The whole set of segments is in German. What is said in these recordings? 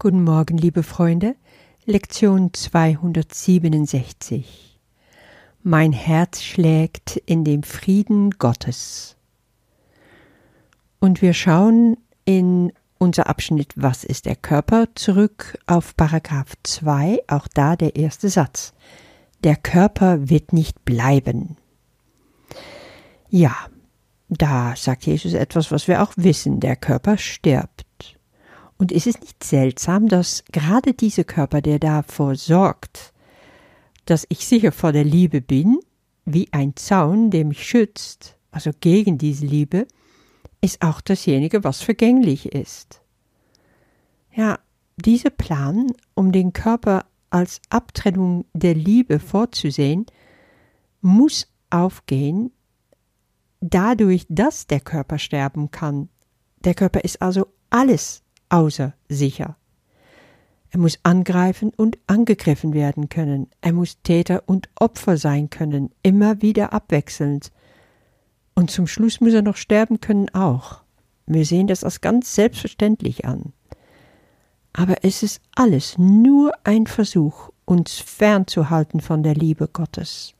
Guten Morgen, liebe Freunde. Lektion 267. Mein Herz schlägt in dem Frieden Gottes. Und wir schauen in unser Abschnitt Was ist der Körper zurück auf Paragraph 2, auch da der erste Satz. Der Körper wird nicht bleiben. Ja, da sagt Jesus etwas, was wir auch wissen, der Körper stirbt. Und ist es nicht seltsam, dass gerade dieser Körper, der davor sorgt, dass ich sicher vor der Liebe bin, wie ein Zaun, der mich schützt, also gegen diese Liebe, ist auch dasjenige, was vergänglich ist. Ja, dieser Plan, um den Körper als Abtrennung der Liebe vorzusehen, muss aufgehen, dadurch, dass der Körper sterben kann. Der Körper ist also alles außer sicher. Er muss angreifen und angegriffen werden können. Er muss Täter und Opfer sein können, immer wieder abwechselnd. Und zum Schluss muss er noch sterben können auch. Wir sehen das als ganz selbstverständlich an. Aber es ist alles nur ein Versuch, uns fernzuhalten von der Liebe Gottes.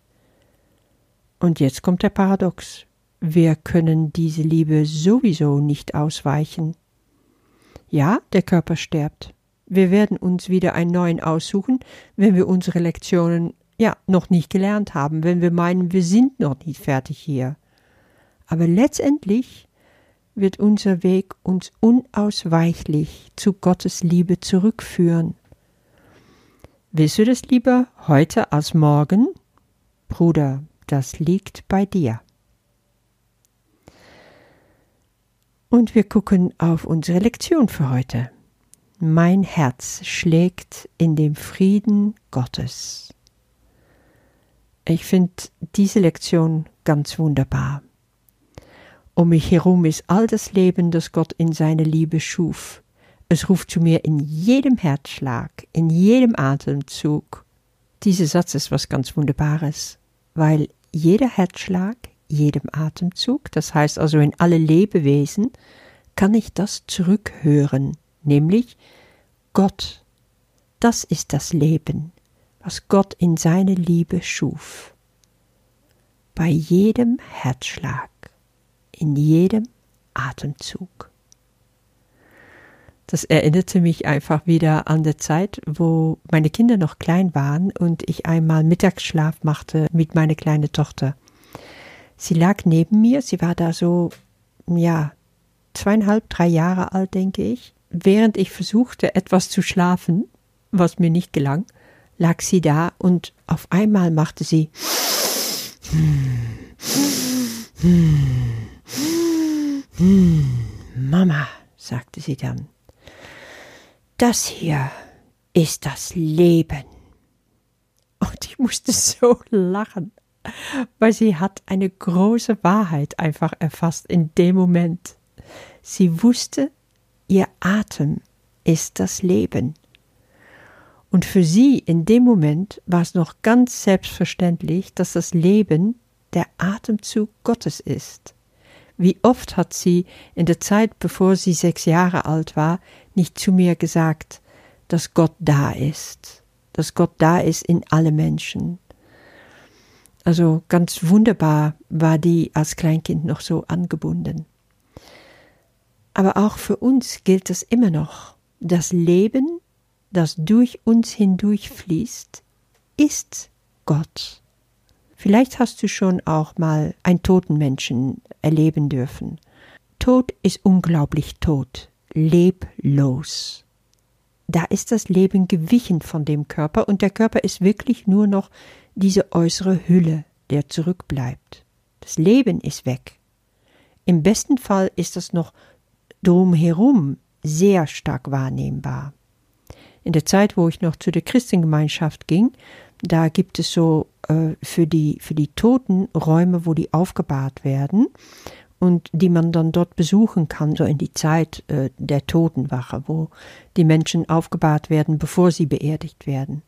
Und jetzt kommt der Paradox. Wir können diese Liebe sowieso nicht ausweichen. Ja, der Körper stirbt. Wir werden uns wieder einen neuen aussuchen, wenn wir unsere Lektionen ja noch nicht gelernt haben, wenn wir meinen, wir sind noch nicht fertig hier. Aber letztendlich wird unser Weg uns unausweichlich zu Gottes Liebe zurückführen. Willst du das lieber heute als morgen? Bruder, das liegt bei dir. Und wir gucken auf unsere Lektion für heute. Mein Herz schlägt in dem Frieden Gottes. Ich finde diese Lektion ganz wunderbar. Um mich herum ist all das Leben, das Gott in seiner Liebe schuf. Es ruft zu mir in jedem Herzschlag, in jedem Atemzug. Dieser Satz ist was ganz Wunderbares, weil jeder Herzschlag, jedem Atemzug, das heißt also in alle Lebewesen, kann ich das zurückhören, nämlich Gott. Das ist das Leben, was Gott in seiner Liebe schuf. Bei jedem Herzschlag, in jedem Atemzug. Das erinnerte mich einfach wieder an die Zeit, wo meine Kinder noch klein waren und ich einmal Mittagsschlaf machte mit meiner kleinen Tochter. Sie lag neben mir, sie war da so, ja, zweieinhalb, drei Jahre alt, denke ich. Während ich versuchte, etwas zu schlafen, was mir nicht gelang, lag sie da und auf einmal machte sie Mama, sagte sie dann, das hier ist das Leben. Und ich musste so lachen weil sie hat eine große Wahrheit einfach erfasst in dem Moment. Sie wusste, ihr Atem ist das Leben. Und für sie in dem Moment war es noch ganz selbstverständlich, dass das Leben der Atemzug Gottes ist. Wie oft hat sie in der Zeit, bevor sie sechs Jahre alt war, nicht zu mir gesagt, dass Gott da ist, dass Gott da ist in alle Menschen, also ganz wunderbar war die als Kleinkind noch so angebunden. Aber auch für uns gilt es immer noch. Das Leben, das durch uns hindurch fließt, ist Gott. Vielleicht hast du schon auch mal einen toten Menschen erleben dürfen. Tod ist unglaublich tot, leblos. Da ist das Leben gewichen von dem Körper und der Körper ist wirklich nur noch diese äußere Hülle, der zurückbleibt. Das Leben ist weg. Im besten Fall ist das noch drumherum sehr stark wahrnehmbar. In der Zeit, wo ich noch zu der Christengemeinschaft ging, da gibt es so äh, für, die, für die Toten Räume, wo die aufgebahrt werden und die man dann dort besuchen kann, so in die Zeit äh, der Totenwache, wo die Menschen aufgebahrt werden, bevor sie beerdigt werden.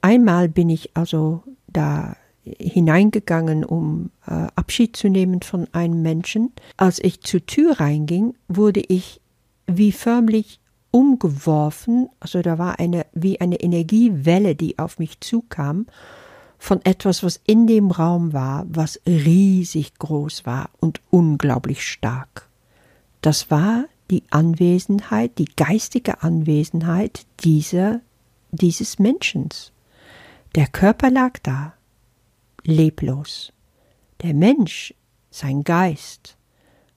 Einmal bin ich also da hineingegangen, um äh, Abschied zu nehmen von einem Menschen. Als ich zur Tür reinging, wurde ich wie förmlich umgeworfen, also da war eine wie eine Energiewelle, die auf mich zukam, von etwas, was in dem Raum war, was riesig groß war und unglaublich stark. Das war die Anwesenheit, die geistige Anwesenheit dieser, dieses Menschen. Der Körper lag da, leblos. Der Mensch, sein Geist,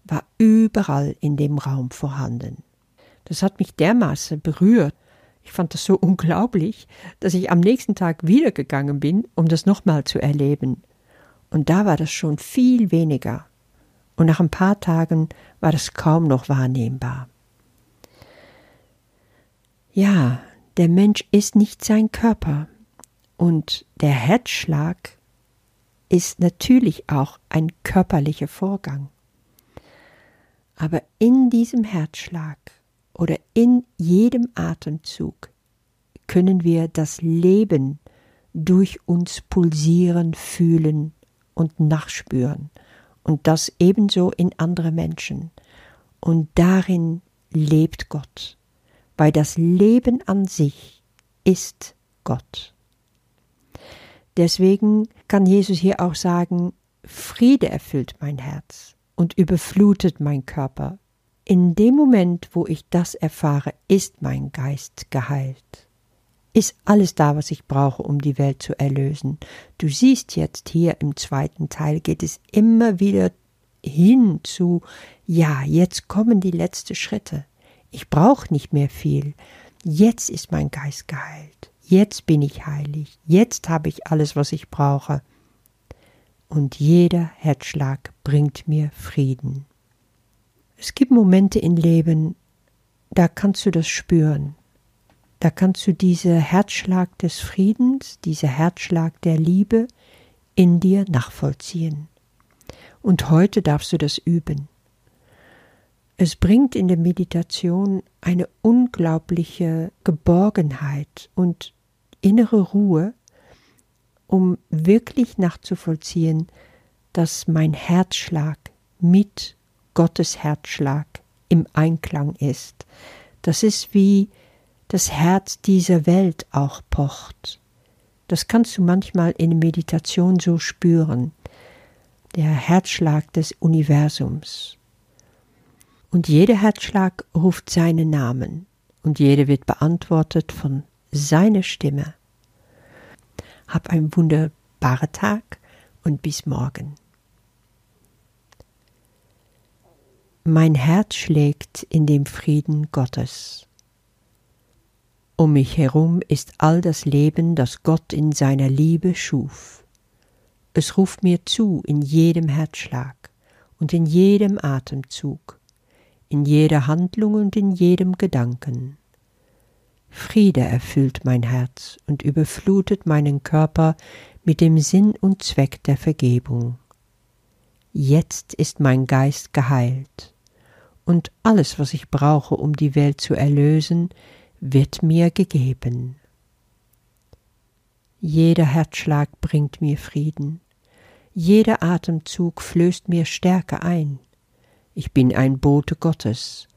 war überall in dem Raum vorhanden. Das hat mich dermaßen berührt. Ich fand das so unglaublich, dass ich am nächsten Tag wiedergegangen bin, um das nochmal zu erleben. Und da war das schon viel weniger. Und nach ein paar Tagen war das kaum noch wahrnehmbar. Ja, der Mensch ist nicht sein Körper. Und der Herzschlag ist natürlich auch ein körperlicher Vorgang. Aber in diesem Herzschlag oder in jedem Atemzug können wir das Leben durch uns pulsieren, fühlen und nachspüren. Und das ebenso in andere Menschen. Und darin lebt Gott, weil das Leben an sich ist Gott. Deswegen kann Jesus hier auch sagen, Friede erfüllt mein Herz und überflutet mein Körper. In dem Moment, wo ich das erfahre, ist mein Geist geheilt. Ist alles da, was ich brauche, um die Welt zu erlösen. Du siehst jetzt hier im zweiten Teil geht es immer wieder hin zu, ja, jetzt kommen die letzten Schritte. Ich brauche nicht mehr viel. Jetzt ist mein Geist geheilt. Jetzt bin ich heilig. Jetzt habe ich alles, was ich brauche und jeder Herzschlag bringt mir Frieden. Es gibt Momente im Leben, da kannst du das spüren. Da kannst du diesen Herzschlag des Friedens, diesen Herzschlag der Liebe in dir nachvollziehen. Und heute darfst du das üben. Es bringt in der Meditation eine unglaubliche Geborgenheit und innere Ruhe, um wirklich nachzuvollziehen, dass mein Herzschlag mit Gottes Herzschlag im Einklang ist. Das ist wie das Herz dieser Welt auch pocht. Das kannst du manchmal in Meditation so spüren, der Herzschlag des Universums. Und jeder Herzschlag ruft seinen Namen, und jeder wird beantwortet von seiner Stimme. Hab einen wunderbaren Tag und bis morgen. Mein Herz schlägt in dem Frieden Gottes. Um mich herum ist all das Leben, das Gott in seiner Liebe schuf. Es ruft mir zu in jedem Herzschlag und in jedem Atemzug, in jeder Handlung und in jedem Gedanken. Friede erfüllt mein Herz und überflutet meinen Körper mit dem Sinn und Zweck der Vergebung. Jetzt ist mein Geist geheilt, und alles, was ich brauche, um die Welt zu erlösen, wird mir gegeben. Jeder Herzschlag bringt mir Frieden, jeder Atemzug flößt mir Stärke ein. Ich bin ein Bote Gottes,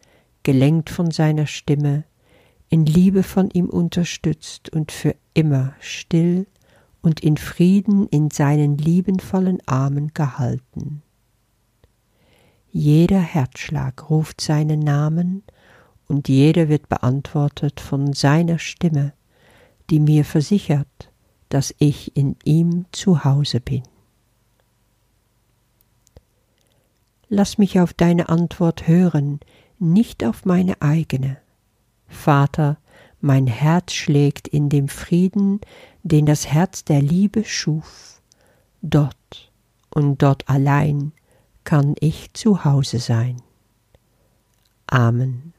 gelenkt von seiner Stimme, in Liebe von ihm unterstützt und für immer still und in Frieden in seinen liebenvollen Armen gehalten. Jeder Herzschlag ruft seinen Namen, und jeder wird beantwortet von seiner Stimme, die mir versichert, dass ich in ihm zu Hause bin. Lass mich auf deine Antwort hören, nicht auf meine eigene. Vater, mein Herz schlägt in dem Frieden, den das Herz der Liebe schuf. Dort und dort allein kann ich zu Hause sein. Amen.